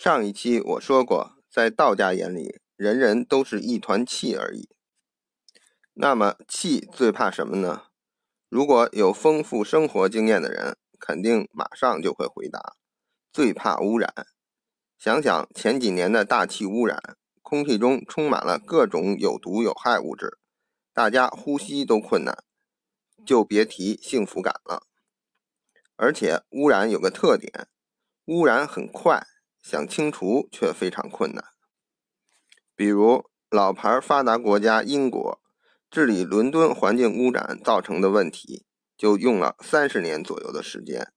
上一期我说过，在道家眼里，人人都是一团气而已。那么，气最怕什么呢？如果有丰富生活经验的人，肯定马上就会回答：最怕污染。想想前几年的大气污染，空气中充满了各种有毒有害物质，大家呼吸都困难，就别提幸福感了。而且，污染有个特点，污染很快。想清除却非常困难。比如老牌发达国家英国治理伦敦环境污染造成的问题，就用了三十年左右的时间。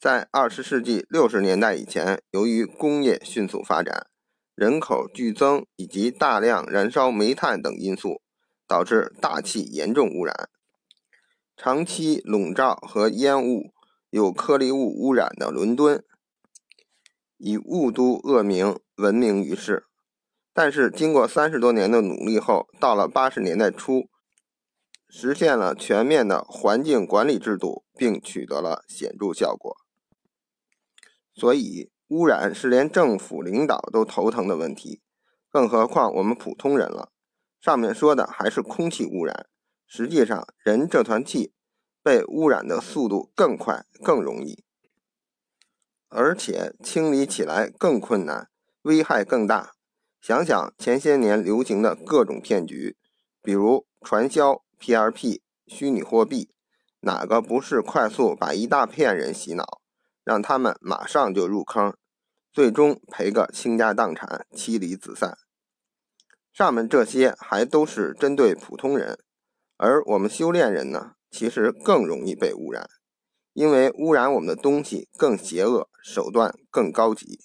在二十世纪六十年代以前，由于工业迅速发展、人口剧增以及大量燃烧煤炭等因素，导致大气严重污染。长期笼罩和烟雾、有颗粒物污染的伦敦。以雾都恶名闻名于世，但是经过三十多年的努力后，到了八十年代初，实现了全面的环境管理制度，并取得了显著效果。所以，污染是连政府领导都头疼的问题，更何况我们普通人了。上面说的还是空气污染，实际上人这团气被污染的速度更快、更容易。而且清理起来更困难，危害更大。想想前些年流行的各种骗局，比如传销、P2P、虚拟货币，哪个不是快速把一大片人洗脑，让他们马上就入坑，最终赔个倾家荡产、妻离子散？上面这些还都是针对普通人，而我们修炼人呢，其实更容易被污染。因为污染我们的东西更邪恶，手段更高级。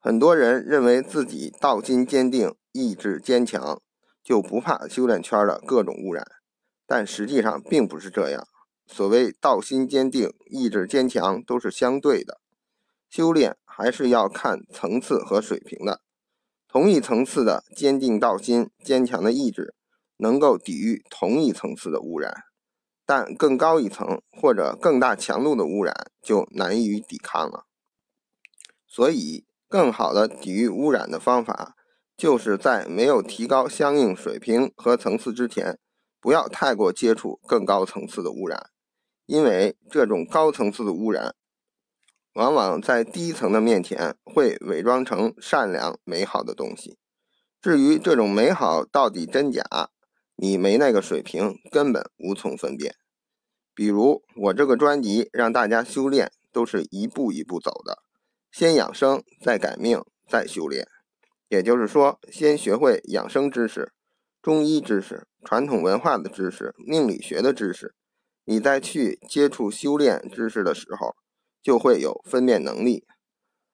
很多人认为自己道心坚定、意志坚强，就不怕修炼圈的各种污染，但实际上并不是这样。所谓道心坚定、意志坚强都是相对的，修炼还是要看层次和水平的。同一层次的坚定道心、坚强的意志，能够抵御同一层次的污染。但更高一层或者更大强度的污染就难以抵抗了。所以，更好的抵御污染的方法，就是在没有提高相应水平和层次之前，不要太过接触更高层次的污染，因为这种高层次的污染，往往在低层的面前会伪装成善良美好的东西。至于这种美好到底真假，你没那个水平，根本无从分辨。比如我这个专辑让大家修炼，都是一步一步走的，先养生，再改命，再修炼。也就是说，先学会养生知识、中医知识、传统文化的知识、命理学的知识，你再去接触修炼知识的时候，就会有分辨能力，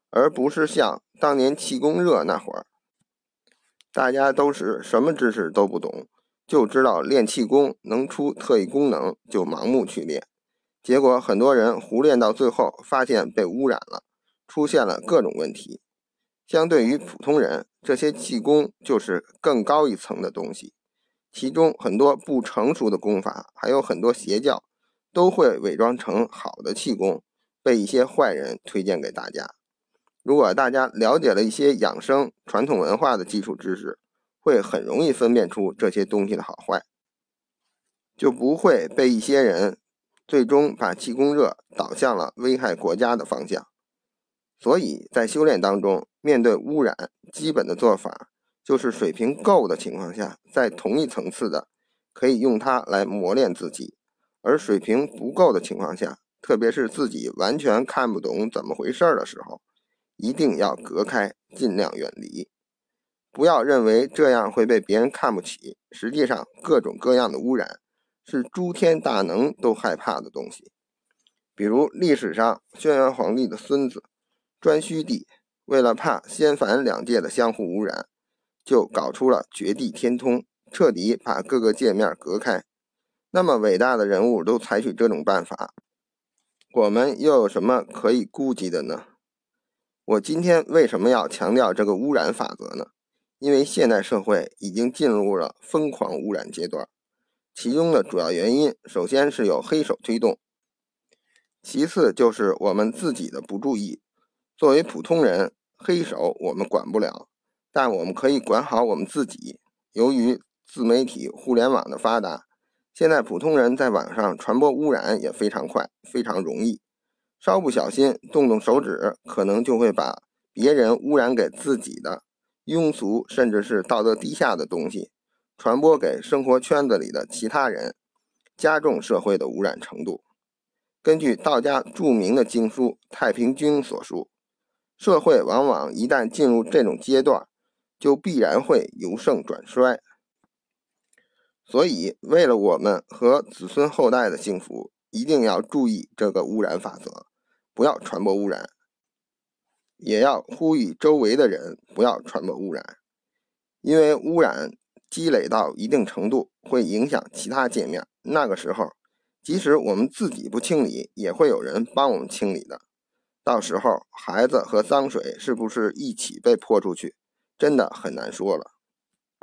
而不是像当年气功热那会儿，大家都是什么知识都不懂。就知道练气功能出特异功能，就盲目去练，结果很多人胡练到最后，发现被污染了，出现了各种问题。相对于普通人，这些气功就是更高一层的东西，其中很多不成熟的功法，还有很多邪教，都会伪装成好的气功，被一些坏人推荐给大家。如果大家了解了一些养生传统文化的基础知识，会很容易分辨出这些东西的好坏，就不会被一些人最终把气功热导向了危害国家的方向。所以在修炼当中，面对污染，基本的做法就是水平够的情况下，在同一层次的可以用它来磨练自己；而水平不够的情况下，特别是自己完全看不懂怎么回事的时候，一定要隔开，尽量远离。不要认为这样会被别人看不起。实际上，各种各样的污染是诸天大能都害怕的东西。比如历史上轩辕皇帝的孙子颛顼帝，为了怕仙凡两界的相互污染，就搞出了绝地天通，彻底把各个界面隔开。那么伟大的人物都采取这种办法，我们又有什么可以顾忌的呢？我今天为什么要强调这个污染法则呢？因为现代社会已经进入了疯狂污染阶段，其中的主要原因，首先是有黑手推动，其次就是我们自己的不注意。作为普通人，黑手我们管不了，但我们可以管好我们自己。由于自媒体、互联网的发达，现在普通人在网上传播污染也非常快、非常容易。稍不小心，动动手指，可能就会把别人污染给自己的庸俗，甚至是道德低下的东西，传播给生活圈子里的其他人，加重社会的污染程度。根据道家著名的经书《太平经》所述，社会往往一旦进入这种阶段，就必然会由盛转衰。所以，为了我们和子孙后代的幸福，一定要注意这个污染法则。不要传播污染，也要呼吁周围的人不要传播污染，因为污染积累到一定程度，会影响其他界面。那个时候，即使我们自己不清理，也会有人帮我们清理的。到时候，孩子和脏水是不是一起被泼出去，真的很难说了。